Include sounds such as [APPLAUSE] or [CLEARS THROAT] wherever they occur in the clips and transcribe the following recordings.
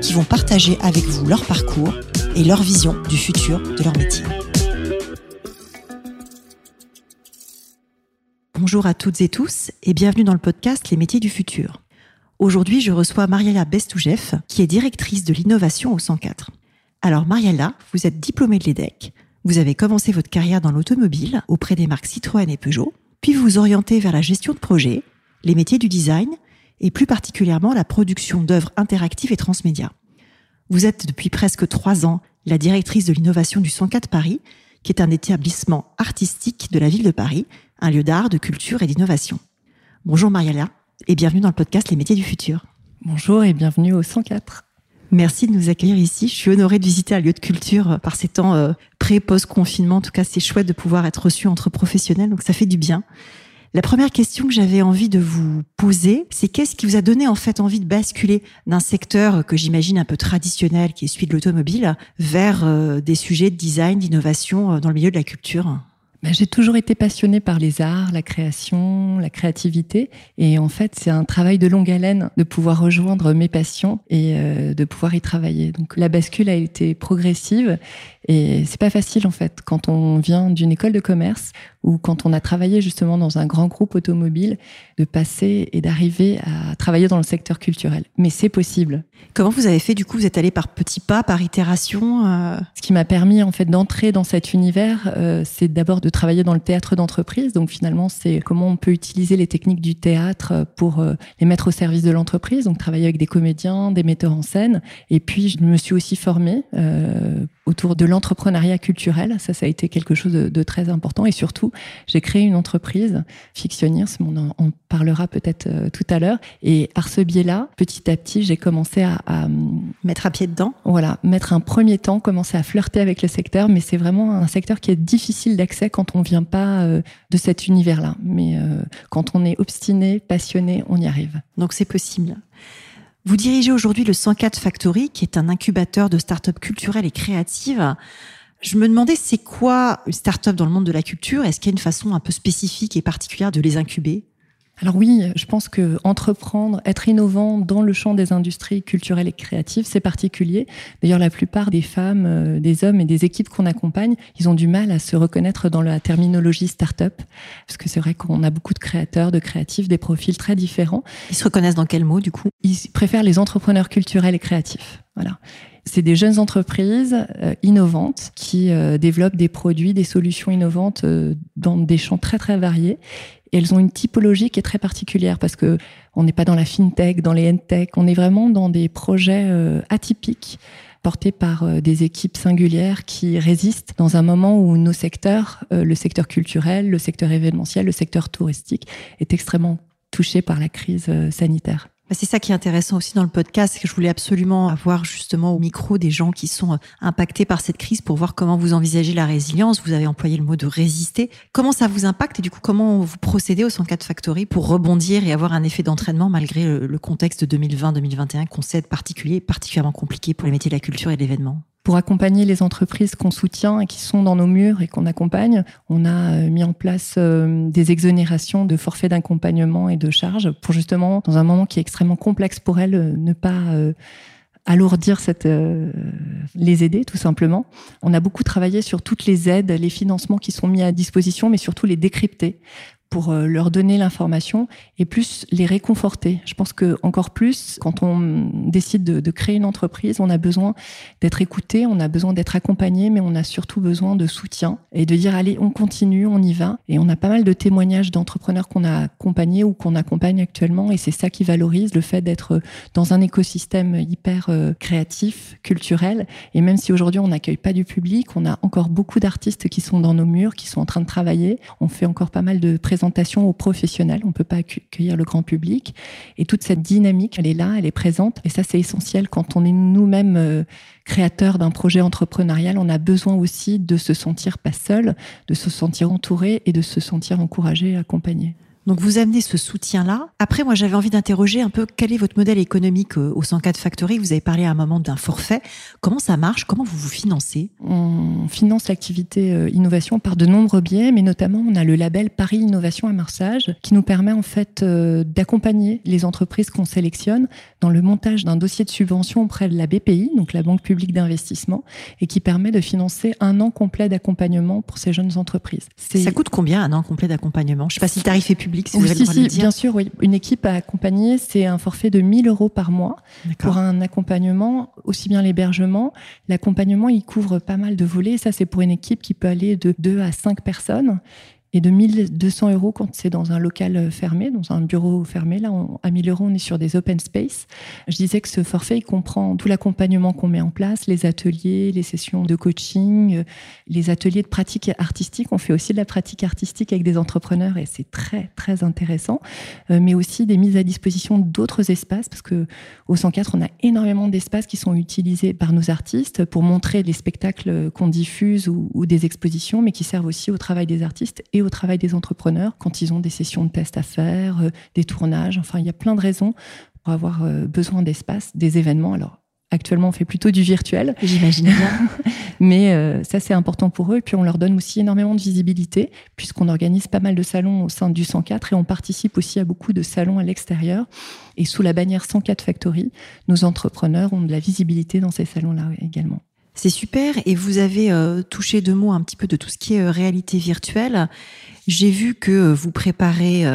qui vont partager avec vous leur parcours et leur vision du futur de leur métier. Bonjour à toutes et tous et bienvenue dans le podcast Les métiers du futur. Aujourd'hui, je reçois Mariella Bestoujeff, qui est directrice de l'innovation au 104. Alors Mariella, vous êtes diplômée de l'EDEC, vous avez commencé votre carrière dans l'automobile auprès des marques Citroën et Peugeot, puis vous vous orientez vers la gestion de projet, les métiers du design et plus particulièrement la production d'œuvres interactives et transmédia. Vous êtes depuis presque trois ans la directrice de l'innovation du 104 Paris, qui est un établissement artistique de la ville de Paris, un lieu d'art, de culture et d'innovation. Bonjour Mariella et bienvenue dans le podcast Les métiers du futur. Bonjour et bienvenue au 104. Merci de nous accueillir ici. Je suis honorée de visiter un lieu de culture par ces temps euh, pré-post-confinement. En tout cas, c'est chouette de pouvoir être reçu entre professionnels, donc ça fait du bien. La première question que j'avais envie de vous poser, c'est qu'est-ce qui vous a donné en fait envie de basculer d'un secteur que j'imagine un peu traditionnel, qui est celui de l'automobile, vers euh, des sujets de design, d'innovation euh, dans le milieu de la culture? Ben, j'ai toujours été passionnée par les arts, la création, la créativité. Et en fait, c'est un travail de longue haleine de pouvoir rejoindre mes passions et euh, de pouvoir y travailler. Donc la bascule a été progressive et c'est pas facile en fait quand on vient d'une école de commerce ou quand on a travaillé justement dans un grand groupe automobile de passer et d'arriver à travailler dans le secteur culturel. Mais c'est possible. Comment vous avez fait du coup? Vous êtes allé par petits pas, par itération euh? Ce qui m'a permis en fait d'entrer dans cet univers, euh, c'est d'abord de travailler dans le théâtre d'entreprise. Donc finalement, c'est comment on peut utiliser les techniques du théâtre pour euh, les mettre au service de l'entreprise. Donc travailler avec des comédiens, des metteurs en scène. Et puis je me suis aussi formée autour de l'entrepreneuriat culturel. Ça, ça a été quelque chose de, très important. Et surtout, j'ai créé une entreprise, Fictionniers, on en, parlera peut-être euh, tout à l'heure. Et par ce biais-là, petit à petit, j'ai commencé à, Mettre à pied dedans Voilà, mettre un premier temps, commencer à flirter avec le secteur. Mais c'est vraiment un secteur qui est difficile d'accès quand on vient pas euh, de cet univers-là. Mais euh, quand on est obstiné, passionné, on y arrive. Donc c'est possible. Vous dirigez aujourd'hui le 104 Factory, qui est un incubateur de start-up culturelles et créatives. Je me demandais, c'est quoi une start-up dans le monde de la culture? Est-ce qu'il y a une façon un peu spécifique et particulière de les incuber? Alors oui, je pense que entreprendre, être innovant dans le champ des industries culturelles et créatives, c'est particulier. D'ailleurs, la plupart des femmes, euh, des hommes et des équipes qu'on accompagne, ils ont du mal à se reconnaître dans la terminologie start-up, parce que c'est vrai qu'on a beaucoup de créateurs, de créatifs, des profils très différents. Ils se reconnaissent dans quel mot du coup? Ils préfèrent les entrepreneurs culturels et créatifs. Voilà. C'est des jeunes entreprises euh, innovantes qui euh, développent des produits, des solutions innovantes dans des champs très très variés et elles ont une typologie qui est très particulière parce que on n'est pas dans la fintech, dans les tech, on est vraiment dans des projets euh, atypiques portés par euh, des équipes singulières qui résistent dans un moment où nos secteurs, euh, le secteur culturel, le secteur événementiel, le secteur touristique, est extrêmement touché par la crise sanitaire. Bah, c'est ça qui est intéressant aussi dans le podcast, que je voulais absolument avoir justement au micro des gens qui sont euh, impactés par cette crise pour voir comment vous envisagez la résilience. Vous avez employé le mot de résister. Comment ça vous impacte et du coup comment vous procédez au 104 Factory pour rebondir et avoir un effet d'entraînement malgré le contexte 2020-2021 qu'on sait particulier, particulièrement compliqué pour les métiers de la culture et de l'événement? Pour accompagner les entreprises qu'on soutient et qui sont dans nos murs et qu'on accompagne, on a euh, mis en place euh, des exonérations de forfaits d'accompagnement et de charges pour justement, dans un moment qui est extrêmement complexe pour elles, euh, ne pas alourdir cette, les aider tout simplement. On a beaucoup travaillé sur toutes les aides, les financements qui sont mis à disposition, mais surtout les décrypter pour euh, leur donner l'information et plus les réconforter. Je pense que encore plus, quand on décide de, de créer une entreprise, on a besoin d'être écouté, on a besoin d'être accompagné, mais on a surtout besoin de soutien et de dire allez, on continue, on y va. Et on a pas mal de témoignages d'entrepreneurs qu'on a accompagnés ou qu'on accompagne actuellement, et c'est ça qui valorise le fait d'être dans un écosystème hyper euh, créatif, culturel. Et même si aujourd'hui on n'accueille pas du public, on a encore beaucoup d'artistes qui sont dans nos murs, qui sont en train de travailler. On fait encore pas mal de présentations aux professionnels. On peut pas accueillir le grand public. Et toute cette dynamique, elle est là, elle est présente. Et ça, c'est essentiel quand on est nous-mêmes euh, créateurs d'un projet entrepreneurial. On a besoin aussi de se sentir pas seul, de se sentir entouré et de se sentir encouragé, accompagné. Donc vous amenez ce soutien-là. Après, moi, j'avais envie d'interroger un peu quel est votre modèle économique euh, au 104 Factory. Vous avez parlé à un moment d'un forfait. Comment ça marche? Comment vous vous financez? On finance l'activité euh, innovation par de nombreux biais, mais notamment on a le label Paris Innovation à Marsage qui nous permet en fait euh, d'accompagner les entreprises qu'on sélectionne dans le montage d'un dossier de subvention auprès de la BPI, donc la Banque publique d'investissement, et qui permet de financer un an complet d'accompagnement pour ces jeunes entreprises. Ça coûte combien un an complet d'accompagnement? Je ne sais pas si le tarif est public Bien sûr, oui. Une équipe à accompagner, c'est un forfait de 1000 euros par mois pour un accompagnement, aussi bien l'hébergement. L'accompagnement, il couvre pas mal de volets. Ça, c'est pour une équipe qui peut aller de 2 à 5 personnes et de 1200 euros quand c'est dans un local euh, fermé, dans un bureau fermé. Là, à 1000 euros, on est sur des open space. Je disais que ce forfait, il comprend tout l'accompagnement qu'on met en place, les ateliers, les sessions de coaching, euh, les ateliers de pratique artistique. On fait aussi de la pratique artistique avec des entrepreneurs et c'est très, très intéressant. Euh, mais aussi des mises à disposition d'autres espaces parce que au 104, on a énormément d'espaces qui sont utilisés par nos artistes pour montrer les spectacles qu'on diffuse ou, ou des expositions, mais qui servent aussi au travail des artistes et au travail des entrepreneurs quand ils ont des sessions de tests à faire, euh, des tournages. Enfin, il y a plein de raisons pour avoir euh, besoin d'espace, des événements. Alors, Actuellement, on fait plutôt du virtuel. J'imagine bien. [LAUGHS] Mais euh, ça, c'est important pour eux. Et puis, on leur donne aussi énormément de visibilité, puisqu'on organise pas mal de salons au sein du 104 et on participe aussi à beaucoup de salons à l'extérieur. Et sous la bannière 104 Factory, nos entrepreneurs ont de la visibilité dans ces salons-là également. C'est super. Et vous avez euh, touché deux mots un petit peu de tout ce qui est euh, réalité virtuelle. J'ai vu que euh, vous préparez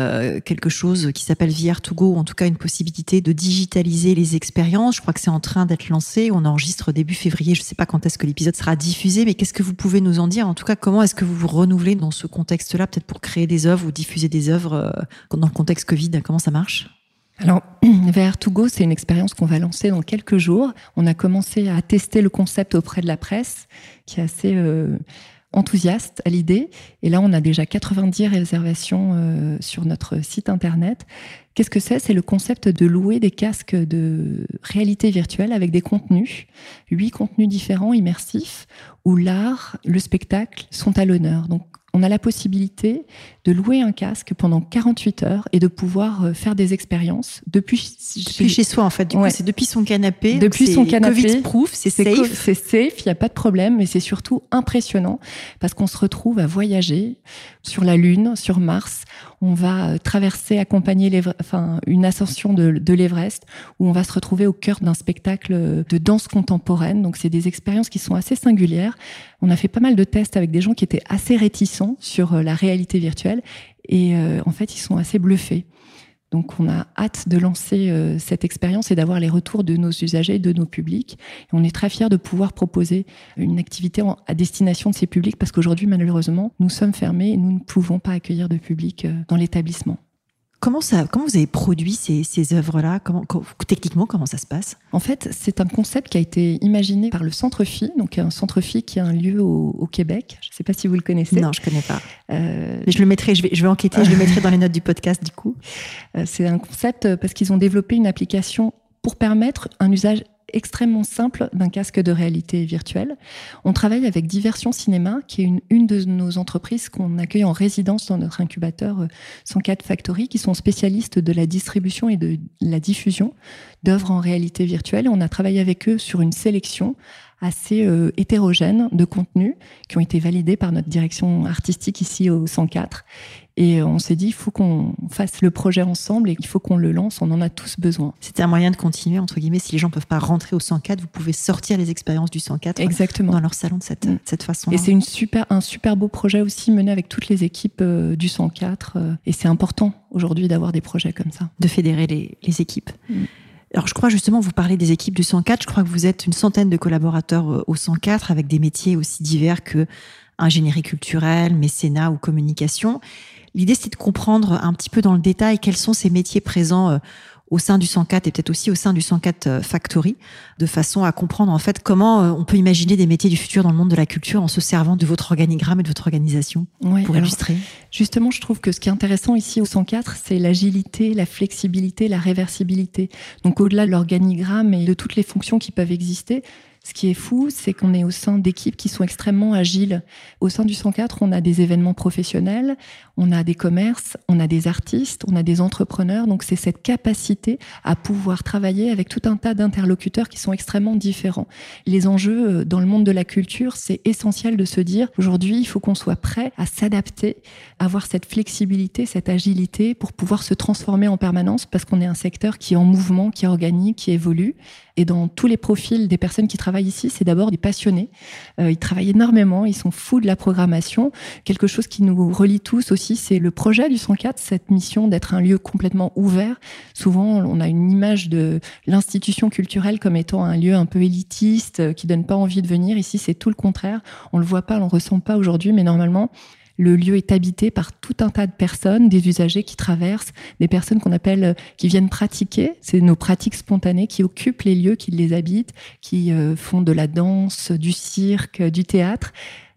quelque chose qui s'appelle VR2Go, ou en tout cas une possibilité de digitaliser les expériences. Je crois que c'est en train d'être lancé. On enregistre début février. Je ne sais pas quand est-ce que l'épisode sera diffusé, mais qu'est-ce que vous pouvez nous en dire? En tout cas, comment est-ce que vous vous renouvelez dans ce contexte-là, peut-être pour créer des œuvres ou diffuser des œuvres dans le contexte Covid? Comment ça marche? Alors, [CLEARS THROAT] VR2Go, c'est une expérience qu'on va lancer dans quelques jours. On a commencé à tester le concept auprès de la presse, qui est assez euh, enthousiaste à l'idée. Et là, on a déjà 90 réservations euh, sur notre site internet. Qu'est-ce que c'est? C'est le concept de louer des casques de réalité virtuelle avec des contenus, huit contenus différents, immersifs, où l'art, le spectacle sont à l'honneur. On a la possibilité de louer un casque pendant 48 heures et de pouvoir euh, faire des expériences depuis, chez soi en fait. Du coup, c'est depuis son canapé. Depuis son canapé. Covid proof, c'est safe. C'est safe, il n'y a pas de problème, mais c'est surtout impressionnant parce qu'on se retrouve à voyager sur la Lune, sur Mars. On va euh, traverser, accompagner enfin, une ascension de, de l'Everest où on va se retrouver au cœur d'un spectacle de danse contemporaine. Donc, c'est des expériences qui sont assez singulières. On a fait pas mal de tests avec des gens qui étaient assez réticents sur euh, la réalité virtuelle et euh, en fait, ils sont assez bluffés. Donc, on a hâte de lancer euh, cette expérience et d'avoir les retours de nos usagers, de nos publics. Et on est très fiers de pouvoir proposer une activité à destination de ces publics parce qu'aujourd'hui, malheureusement, nous sommes fermés et nous ne pouvons pas accueillir de public dans l'établissement. Comment, ça, comment vous avez produit ces, ces œuvres-là? Comment, Techniquement, comment ça se passe? En fait, c'est un concept qui a été imaginé par le Centre Phi, donc un Centre Phi qui est un lieu au, Québec. Je ne sais pas si vous le connaissez. Non, je ne connais pas. Euh... Mais je le mettrai, je vais, je vais enquêter, je le mettrai dans les notes du podcast du coup. Euh, c'est un concept parce qu'ils ont développé une application pour permettre un usage extrêmement simple d'un casque de réalité virtuelle. On travaille avec Diversion Cinéma, qui est une, une de nos entreprises qu'on accueille en résidence dans notre incubateur 104 euh, Factory, qui sont spécialistes de la distribution et de la diffusion d'œuvres en réalité virtuelle. on a travaillé avec eux sur une sélection assez euh, hétérogène de contenus qui ont été validés par notre direction artistique ici au 104 et on s'est dit, il faut qu'on fasse le projet ensemble et il faut qu'on le lance. On en a tous besoin. C'était un moyen de continuer, entre guillemets. Si les gens ne peuvent pas rentrer au 104, vous pouvez sortir les expériences du 104 Exactement. dans leur salon de cette, mm. cette façon. Et c'est super, un super beau projet aussi mené avec toutes les équipes euh, du 104. Euh, et c'est important aujourd'hui d'avoir des projets comme ça. De fédérer les, les équipes. Mm. Alors, je crois justement, vous parlez des équipes du 104. Je crois que vous êtes une centaine de collaborateurs euh, au 104 avec des métiers aussi divers que ingénierie culturelle, mécénat ou communication. L'idée, c'est de comprendre un petit peu dans le détail quels sont ces métiers présents euh, au sein du 104 et peut-être aussi au sein du 104 euh, Factory, de façon à comprendre en fait comment euh, on peut imaginer des métiers du futur dans le monde de la culture en se servant de votre organigramme et de votre organisation pour illustrer. Justement, je trouve que ce qui est intéressant ici au 104, c'est l'agilité, la flexibilité, la réversibilité. Donc au-delà de l'organigramme et de toutes les fonctions qui peuvent exister, ce qui est fou, c'est qu'on est au sein d'équipes qui sont extrêmement agiles. Au sein du 104, on a des événements professionnels, on a des commerces, on a des artistes, on a des entrepreneurs. Donc c'est cette capacité à pouvoir travailler avec tout un tas d'interlocuteurs qui sont extrêmement différents. Les enjeux euh, dans le monde de la culture, c'est essentiel de se dire aujourd'hui, il faut qu'on soit prêt à s'adapter, avoir cette flexibilité, cette agilité pour pouvoir se transformer en permanence parce qu'on est un secteur qui est en mouvement, qui est organique, qui évolue. Et dans tous les profils des personnes qui travaillent ici, c'est d'abord des passionnés. Euh, ils travaillent énormément, ils sont fous de la programmation. Quelque chose qui nous relie tous aussi, c'est le projet du 104, cette mission d'être un lieu complètement ouvert. Souvent, on a une image de l'institution culturelle comme étant un lieu un peu élitiste, euh, qui donne pas envie de venir. Ici, c'est tout le contraire. On le voit pas, on le ressent pas aujourd'hui, mais normalement, le lieu est habité par tout un tas de personnes, des usagers qui traversent, des personnes qu'on appelle, euh, qui viennent pratiquer. C'est nos pratiques spontanées qui occupent les lieux, qui les habitent, qui euh, font de la danse, du cirque, du théâtre.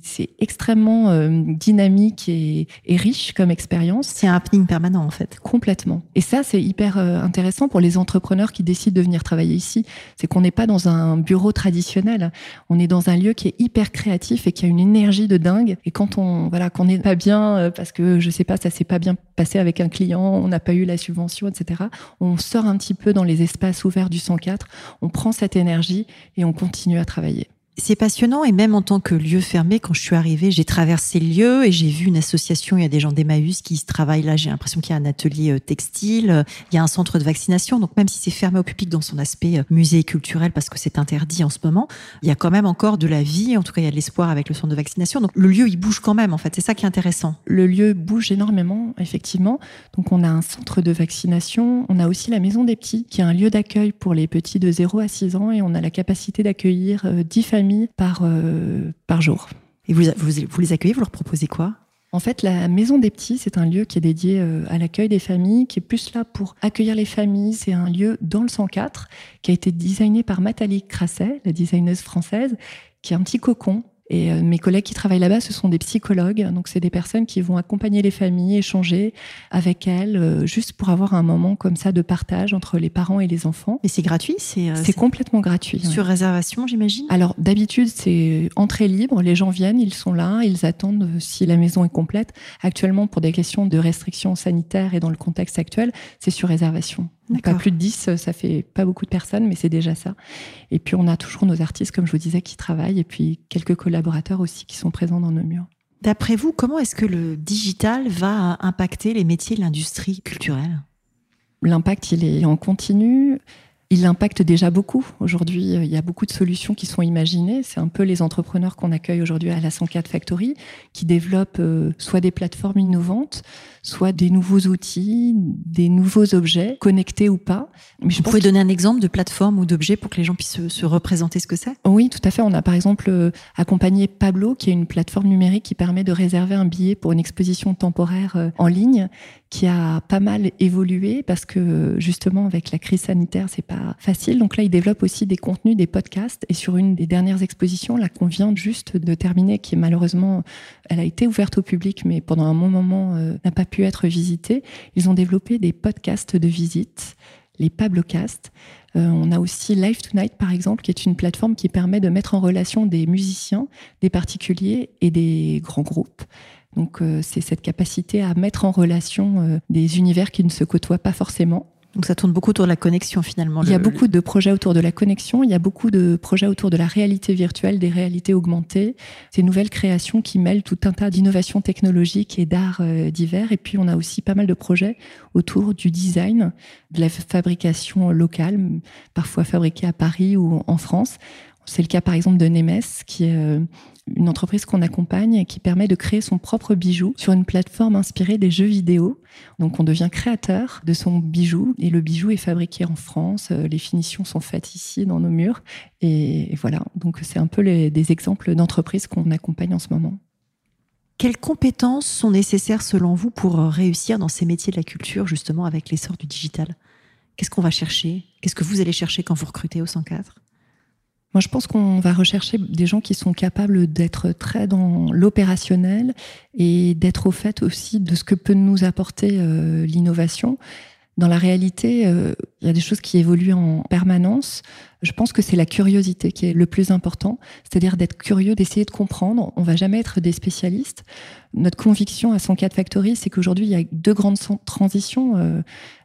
C'est extrêmement euh, dynamique et, riche comme expérience. C'est un happening permanent en fait. Complètement. Et ça, c'est hyper euh, intéressant pour les entrepreneurs qui décident de venir travailler ici. C'est qu'on n'est pas dans un bureau traditionnel. On est dans un lieu qui est hyper créatif et qui a une énergie de dingue. Et quand on voilà, qu'on n'est pas bien euh, parce que je sais pas, ça s'est pas bien passé avec un client, on n'a pas eu la subvention, etc. On sort un petit peu dans les espaces ouverts du 104. On prend cette énergie et on continue à travailler. C'est passionnant et même en tant que lieu fermé, quand je suis arrivée, j'ai traversé le lieu et j'ai vu une association. Il y a des gens d'Emmaüs qui travaillent là. J'ai l'impression qu'il y a un atelier euh, textile, il y a un centre de vaccination. Donc même si c'est fermé au public dans son aspect euh, musée culturel parce que c'est interdit en ce moment, il y a quand même encore de la vie. En tout cas, il y a de l'espoir avec le centre de vaccination. Donc le lieu, il bouge quand même. En fait, c'est ça qui est intéressant. Le lieu bouge énormément, effectivement. Donc on a un centre de vaccination. On a aussi la maison des petits, qui est un lieu d'accueil pour les petits de 0 à 6 ans et on a la capacité d'accueillir 10 euh, familles par, euh, par jour. Et vous, vous, les accueillez, vous leur proposez quoi? En fait, la Maison des Petits, c'est un lieu qui est dédié euh, à l'accueil des familles, qui est plus là pour accueillir les familles. C'est un lieu dans le 104 qui a été designé par Nathalie Crasset, la designeuse française, qui est un petit cocon et euh, mes collègues qui travaillent là-bas, ce sont des psychologues. Donc, c'est des personnes qui vont accompagner les familles, échanger avec elles, euh, juste pour avoir un moment comme ça de partage entre les parents et les enfants. Et c'est gratuit C'est euh, complètement gratuit. Sur réservation, j'imagine? Alors, d'habitude, c'est entrée libre. Les gens viennent, ils sont là, ils attendent si la maison est complète. Actuellement, pour des questions de restrictions sanitaires et dans le contexte actuel, c'est sur réservation. Pas plus de 10, ça fait pas beaucoup de personnes, mais c'est déjà ça. Et puis on a toujours nos artistes, comme je vous disais, qui travaillent, et puis quelques collaborateurs aussi qui sont présents dans nos murs. D'après vous, comment est-ce que le digital va impacter les métiers de l'industrie culturelle? L'impact, il est en continu. Il impacte déjà beaucoup. Aujourd'hui, il y a beaucoup de solutions qui sont imaginées. C'est un peu les entrepreneurs qu'on accueille aujourd'hui à la 104 Factory, qui développent euh, soit des plateformes innovantes, soit des nouveaux outils, des nouveaux objets, connectés ou pas. Mais je Vous pouvez donner un exemple de plateforme ou d'objet pour que les gens puissent se, représenter ce que c'est? Oui, tout à fait. On a par exemple euh, accompagné Pablo, qui est une plateforme numérique qui permet de réserver un billet pour une exposition temporaire euh, en ligne, qui a pas mal évolué parce que justement avec la crise sanitaire, c'est pas facile. Donc là, il développe aussi des contenus, des podcasts. Et sur une des dernières expositions, là qu'on vient juste de terminer, qui est malheureusement, elle a été ouverte au public, mais pendant un bon moment euh, n'a pas pu être visités. Ils ont développé des podcasts de visite, les Pablocast. Euh, on a aussi Live Tonight, par exemple, qui est une plateforme qui permet de mettre en relation des musiciens, des particuliers et des grands groupes. Donc, euh, c'est cette capacité à mettre en relation des univers qui ne se côtoient pas forcément donc ça tourne beaucoup autour de la connexion finalement. Il y a beaucoup de projets autour de la connexion, il y a beaucoup de projets autour de la réalité virtuelle, des réalités augmentées, ces nouvelles créations qui mêlent tout un tas d'innovations technologiques et d'arts euh, divers. Et puis on a aussi pas mal de projets autour du design, de la fabrication locale, parfois fabriquée à Paris ou en France. C'est le cas par exemple de Nemes, qui est euh, une entreprise qu'on accompagne et qui permet de créer son propre bijou sur une plateforme inspirée des jeux vidéo. Donc on devient créateur de son bijou et le bijou est fabriqué en France. Euh, les finitions sont faites ici dans nos murs. Et voilà, donc c'est un peu des exemples d'entreprises qu'on accompagne en ce moment. Quelles compétences sont nécessaires selon vous pour réussir dans ces métiers de la culture, justement avec l'essor du digital? Qu'est-ce qu'on va chercher? Qu'est-ce que vous allez chercher quand vous recrutez au 104 moi, je pense qu'on va rechercher des gens qui sont capables d'être très dans l'opérationnel et d'être au fait aussi de ce que peut nous apporter euh, l'innovation. Dans la réalité, euh, il y a des choses qui évoluent en permanence. Je pense que c'est la curiosité qui est le plus important, c'est-à-dire d'être curieux, d'essayer de comprendre. On va jamais être des spécialistes. Notre conviction à 104 Factory, c'est qu'aujourd'hui, il y a deux grandes transitions. Euh,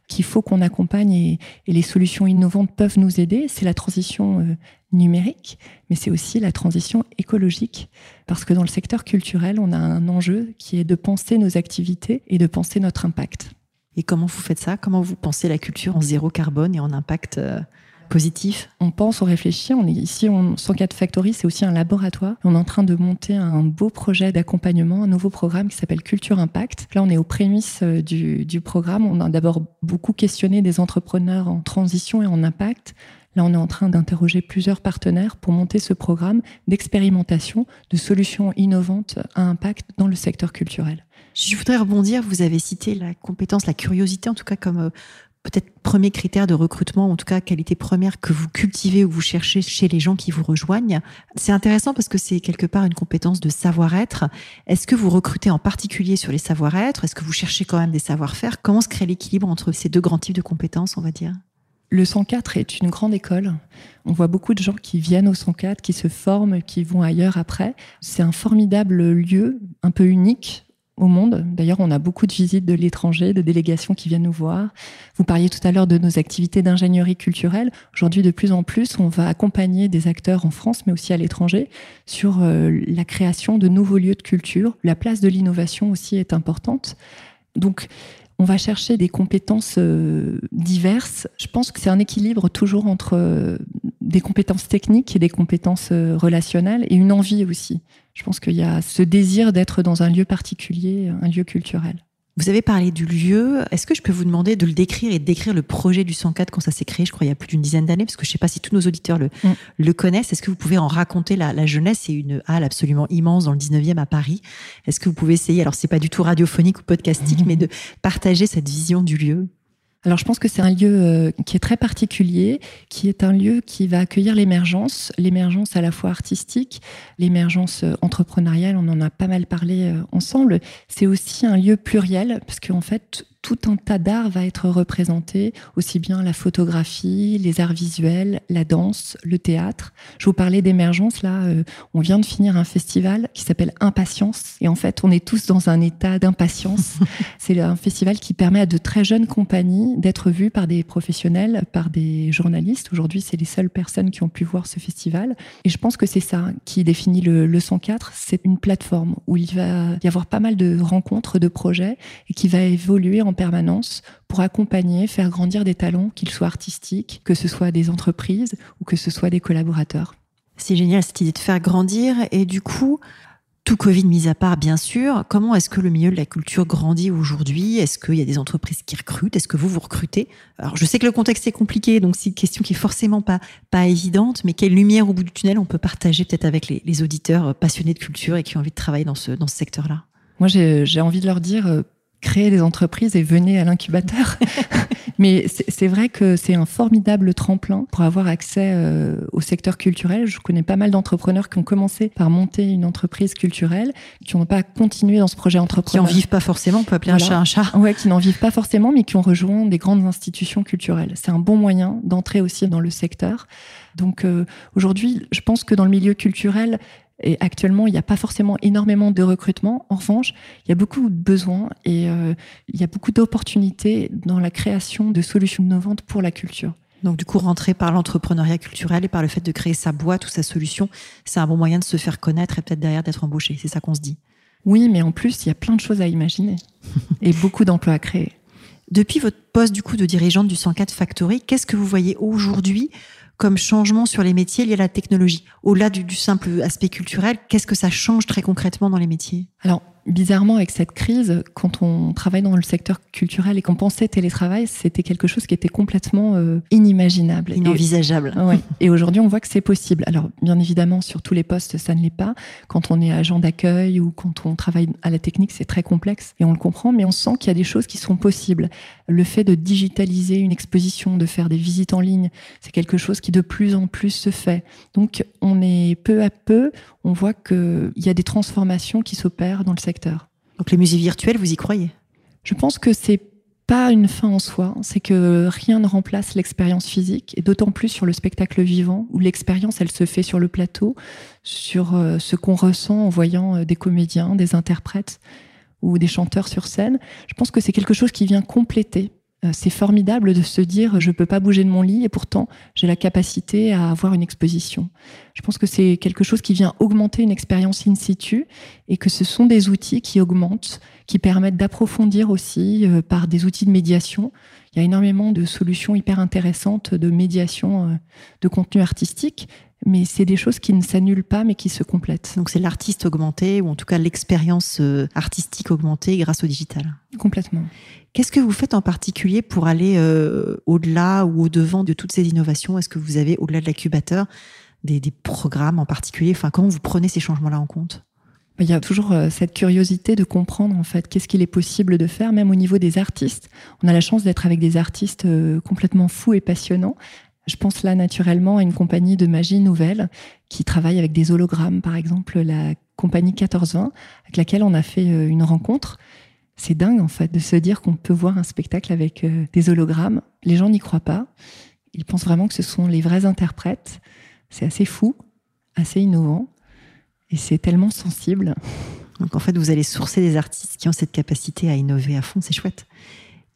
qu'il faut qu'on accompagne et, les solutions innovantes peuvent nous aider. C'est la transition euh, numérique, mais c'est aussi la transition écologique. Parce que dans le secteur culturel, on a un enjeu qui est de penser nos activités et de penser notre impact. Et comment vous faites ça? Comment vous pensez la culture en zéro carbone et en impact euh, positif On pense, on réfléchit. On est ici, on, 104 Factory, c'est aussi un laboratoire. On est en train de monter un beau projet d'accompagnement, un nouveau programme qui s'appelle Culture Impact. Là, on est aux prémices euh, du, programme. On a d'abord beaucoup questionné des entrepreneurs en transition et en impact. Là, on est en train d'interroger plusieurs partenaires pour monter ce programme d'expérimentation de solutions innovantes à impact dans le secteur culturel. Je voudrais rebondir, vous avez cité la compétence, la curiosité en tout cas comme euh, peut-être premier critère de recrutement, en tout cas qualité première que vous cultivez ou vous cherchez chez les gens qui vous rejoignent. C'est intéressant parce que c'est quelque part une compétence de savoir-être. Est-ce que vous recrutez en particulier sur les savoir-être? Est-ce que vous cherchez quand même des savoir-faire? Comment se crée l'équilibre entre ces deux grands types de compétences, on va dire? Le 104 est une grande école. On voit beaucoup de gens qui viennent au 104, qui se forment, qui vont ailleurs après. C'est un formidable lieu, un peu unique au monde. D'ailleurs, on a beaucoup de visites de l'étranger, de délégations qui viennent nous voir. Vous parliez tout à l'heure de nos activités d'ingénierie culturelle. Aujourd'hui, de plus en plus, on va accompagner des acteurs en France, mais aussi à l'étranger, sur euh, la création de nouveaux lieux de culture. La place de l'innovation aussi est importante. Donc, on va chercher des compétences euh, diverses. Je pense que c'est un équilibre toujours entre euh, des compétences techniques et des compétences relationnelles et une envie aussi. Je pense qu'il y a ce désir d'être dans un lieu particulier, un lieu culturel. Vous avez parlé du lieu. Est-ce que je peux vous demander de le décrire et de décrire le projet du 104 quand ça s'est créé, je crois, il y a plus d'une dizaine d'années, parce que je ne sais pas si tous nos auditeurs le, mm. le connaissent. Est-ce que vous pouvez en raconter la, jeunesse? C'est une halle absolument immense dans le 19e à Paris. Est-ce que vous pouvez essayer, alors c'est pas du tout radiophonique ou podcastique, [LAUGHS] mais de partager cette vision du lieu? Alors je pense que c'est un lieu euh, qui est très particulier, qui est un lieu qui va accueillir l'émergence, l'émergence à la fois artistique, l'émergence euh, entrepreneuriale, on en a pas mal parlé euh, ensemble. C'est aussi un lieu pluriel, parce qu'en fait, tout un tas d'art va être représenté, aussi bien la photographie, les arts visuels, la danse, le théâtre. Je vous parlais d'émergence, là, euh, on vient de finir un festival qui s'appelle Impatience, et en fait, on est tous dans un état d'impatience. [LAUGHS] C'est un festival qui permet à de très jeunes compagnies d'être vues par des professionnels, par des journalistes. Aujourd'hui, c'est les seules personnes qui ont pu voir ce festival. Et je pense que c'est ça qui définit le, le 104. C'est une plateforme où il va y avoir pas mal de rencontres, de projets, et qui va évoluer en permanence pour accompagner, faire grandir des talents, qu'ils soient artistiques, que ce soit des entreprises ou que ce soit des collaborateurs. C'est génial cette idée de faire grandir et du coup, tout Covid mis à part, bien sûr, comment est-ce que le milieu de la culture grandit aujourd'hui? Est-ce qu'il y a des entreprises qui recrutent? Est-ce que vous vous recrutez? Alors, je sais que le contexte est compliqué, donc c'est une question qui est forcément pas pas évidente. Mais quelle lumière au bout du tunnel on peut partager peut-être avec les, les, auditeurs passionnés de culture et qui ont envie de travailler dans ce dans ce secteur-là? Moi, j'ai envie de leur dire créer des entreprises et venez à l'incubateur. [LAUGHS] Mais c'est vrai que c'est un formidable tremplin pour avoir accès euh, au secteur culturel. Je connais pas mal d'entrepreneurs qui ont commencé par monter une entreprise culturelle, qui n'ont pas continué dans ce projet entrepreneur. Qui en vivent pas forcément, on peut appeler un chat un chat. Ouais, qui n'en vivent pas forcément, mais qui ont rejoint des grandes institutions culturelles. C'est un bon moyen d'entrer aussi dans le secteur. Donc euh, aujourd'hui, je pense que dans le milieu culturel, et actuellement, il n'y a pas forcément énormément de recrutement. En revanche, il y a beaucoup de besoins et euh, il y a beaucoup d'opportunités dans la création de solutions innovantes pour la culture. Donc du coup, rentrer par l'entrepreneuriat culturel et par le fait de créer sa boîte ou sa solution, c'est un bon moyen de se faire connaître et peut-être derrière d'être embauché. C'est ça qu'on se dit. Oui, mais en plus, il y a plein de choses à imaginer [LAUGHS] et beaucoup d'emplois à créer. Depuis votre poste du coup de dirigeante du 104 Factory, qu'est-ce que vous voyez aujourd'hui comme changement sur les métiers liés à la technologie. Au-delà du, simple aspect culturel, qu'est-ce que ça change très concrètement dans les métiers? Bizarrement, avec cette crise, quand on travaille dans le secteur culturel et qu'on pensait télétravail, c'était quelque chose qui était complètement euh, inimaginable. Inenvisageable. [LAUGHS] Et, et aujourd'hui, on voit que c'est possible. Alors, bien évidemment, sur tous les postes, ça ne l'est pas. Quand on est agent d'accueil ou quand on travaille à la technique, c'est très complexe et on le comprend, mais on sent qu'il y a des choses qui sont possibles. Le fait de digitaliser une exposition, de faire des visites en ligne, c'est quelque chose qui de plus en plus se fait. Donc, on est peu à peu, on voit qu'il y a des transformations qui s'opèrent dans le secteur. Donc les musées virtuels, vous y croyez? Je pense que c'est pas une fin en soi, c'est que rien ne remplace l'expérience physique, et d'autant plus sur le spectacle vivant, où l'expérience, elle se fait sur le plateau, sur euh, ce qu'on ressent en voyant euh, des comédiens, des interprètes ou des chanteurs sur scène. Je pense que c'est quelque chose qui vient compléter c'est formidable de se dire je peux pas bouger de mon lit et pourtant j'ai la capacité à avoir une exposition. Je pense que c'est quelque chose qui vient augmenter une expérience in situ et que ce sont des outils qui augmentent, qui permettent d'approfondir aussi euh, par des outils de médiation. Il y a énormément de solutions hyper intéressantes de médiation euh, de contenu artistique mais c'est des choses qui ne s'annulent pas, mais qui se complètent. Donc c'est l'artiste augmenté, ou en tout cas l'expérience artistique augmentée grâce au digital. Complètement. Qu'est-ce que vous faites en particulier pour aller euh, au-delà ou au-devant de toutes ces innovations? Est-ce que vous avez, au-delà de l'incubateur, des, des, programmes en particulier? Enfin, comment vous prenez ces changements-là en compte? Il y a toujours euh, cette curiosité de comprendre en fait qu'est-ce qu'il est possible de faire, même au niveau des artistes. On a la chance d'être avec des artistes euh, complètement fous et passionnants. Je pense là naturellement à une compagnie de magie nouvelle qui travaille avec des hologrammes, par exemple la compagnie 1420, avec laquelle on a fait une rencontre c'est dingue en fait de se dire qu'on peut voir un spectacle avec euh, des hologrammes. Les gens n'y croient pas. Ils pensent vraiment que ce sont les vrais interprètes. C'est assez fou, assez innovant et c'est tellement sensible. Donc en fait, vous allez sourcer des artistes qui ont cette capacité à innover à fond, c'est chouette.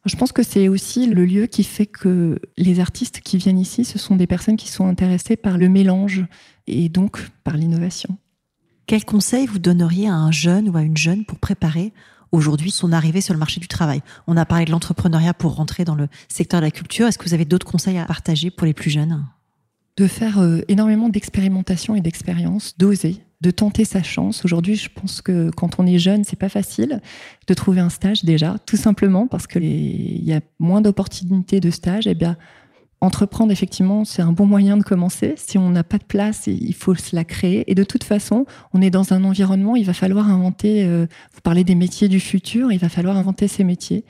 Je pense que c'est aussi le lieu qui fait que les artistes qui viennent ici, ce sont des personnes qui sont intéressées par le mélange et donc par l'innovation. Quel conseil vous donneriez à un jeune ou à une jeune pour préparer aujourd'hui son arrivée sur le marché du travail. On a parlé de l'entrepreneuriat pour rentrer dans le secteur de la culture. Est-ce que vous avez d'autres conseils à partager pour les plus jeunes? De faire euh, énormément d'expérimentation et d'expérience, d'oser, de tenter sa chance. Aujourd'hui, je pense que quand on est jeune, c'est pas facile de trouver un stage déjà, tout simplement parce que il y a moins d'opportunités de stage. Eh bien, entreprendre, effectivement, c'est un bon moyen de commencer. Si on n'a pas de place, il faut se la créer. Et de toute façon, on est dans un environnement, il va falloir inventer, euh, vous parlez des métiers du futur, il va falloir inventer ces métiers.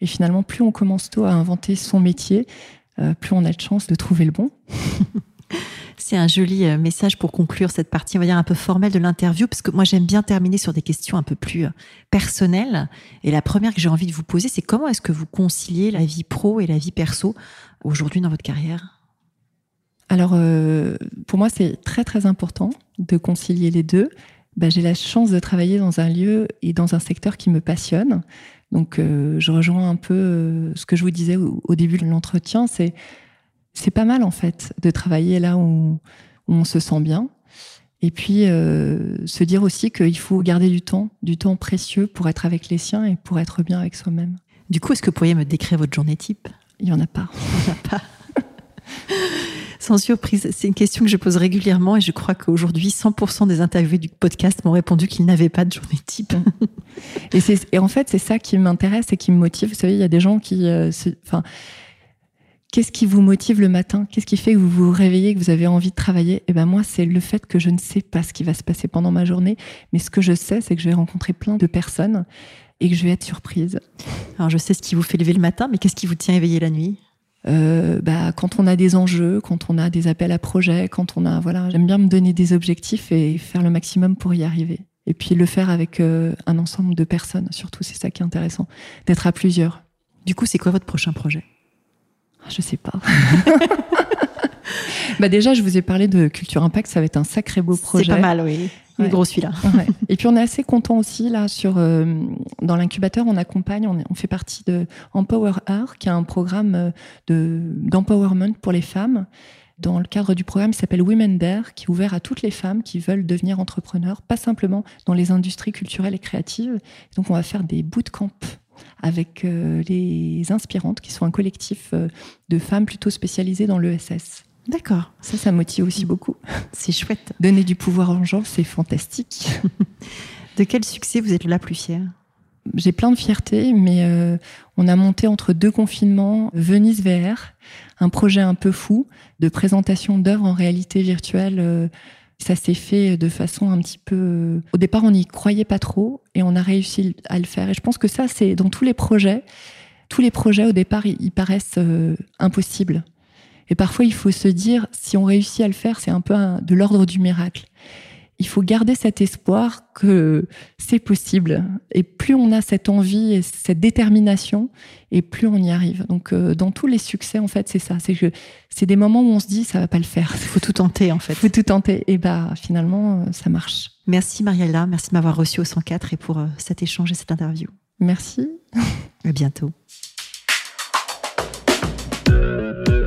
Et finalement, plus on commence tôt à inventer son métier, euh, plus on a de chance de trouver le bon. [LAUGHS] C'est un joli euh, message pour conclure cette partie, on va dire, un peu formelle de l'interview, parce que moi, j'aime bien terminer sur des questions un peu plus personnelles. Et la première que j'ai envie de vous poser, c'est comment est-ce que vous conciliez la vie pro et la vie perso aujourd'hui dans votre carrière Alors, euh, pour moi, c'est très très important de concilier les deux. Bah, j'ai la chance de travailler dans un lieu et dans un secteur qui me passionne. Donc, euh, je rejoins un peu euh, ce que je vous disais au, début de l'entretien. C'est c'est pas mal en fait de travailler là où, où on se sent bien. Et puis se dire aussi qu'il faut garder du temps, du temps précieux pour être avec les siens et pour être bien avec soi-même. Du coup, est-ce que vous pourriez me décrire votre journée type? Il n'y en a pas. En a pas. Sans surprise, c'est une question que je pose régulièrement et je crois qu'aujourd'hui, 100% des interviewés du podcast m'ont répondu qu'ils n'avaient pas de journée type. et, en fait, c'est ça qui m'intéresse et qui me motive. Vous savez, il y a des gens qui... Euh, Qu'est-ce qui vous motive le matin? Qu'est-ce qui fait que vous vous réveillez, que vous avez envie de travailler? Eh ben moi, c'est le fait que je ne sais pas ce qui va se passer pendant ma journée, mais ce que je sais, c'est que je vais rencontrer plein de personnes et que je vais être surprise. Alors je sais ce qui vous fait lever le matin, mais qu'est-ce qui vous tient éveillé la nuit? Euh, bah, quand on a des enjeux, quand on a des appels à projets, quand on a voilà, j'aime bien me donner des objectifs et faire le maximum pour y arriver. Et puis le faire avec euh, un ensemble de personnes, surtout c'est ça qui est intéressant, d'être à plusieurs. Du coup, c'est quoi votre prochain projet? Je sais pas. [LAUGHS] bah déjà, je vous ai parlé de Culture Impact, ça va être un sacré beau projet. C'est pas mal, oui. Il est gros celui-là. [LAUGHS] Et puis on est assez content aussi là sur euh, dans l'incubateur, on accompagne, on, on, fait partie de Empower Her, qui est un programme euh, de d'empowerment pour les femmes. Dans le cadre du programme qui s'appelle Women Dare, qui est ouvert à toutes les femmes qui veulent devenir entrepreneurs, pas simplement dans les industries culturelles et créatives. Donc on va faire des bootcamps avec euh, les inspirantes, qui sont un collectif de femmes plutôt spécialisées dans l'ESS. D'accord. Ça, ça motive aussi beaucoup. C'est chouette. Donner du pouvoir aux gens, c'est fantastique. De quel succès vous êtes la plus fière? J'ai plein de fierté, mais euh, on a monté entre deux confinements Venise VR, un projet un peu fou de présentation d'œuvres en réalité virtuelle. Euh, ça s'est fait de façon un petit peu. Au départ, on n'y croyait pas trop et on a réussi à le faire. Et je pense que ça, c'est dans tous les projets. Tous les projets, au départ, ils, paraissent euh, impossibles. Et parfois, il faut se dire, si on réussit à le faire, c'est un peu de l'ordre du miracle il faut garder cet espoir que c'est possible. Et plus on a cette envie et cette détermination, et plus on y arrive. Donc, euh, dans tous les succès, en fait, c'est ça. C'est que c'est des moments où on se dit, ça va pas le faire. Il faut tout tenter, en fait. Il faut tout tenter. Et bah, finalement, euh, ça marche. Merci, Mariella. Merci de m'avoir reçu au 104 et pour euh, cet échange et cette interview. Merci. À bientôt.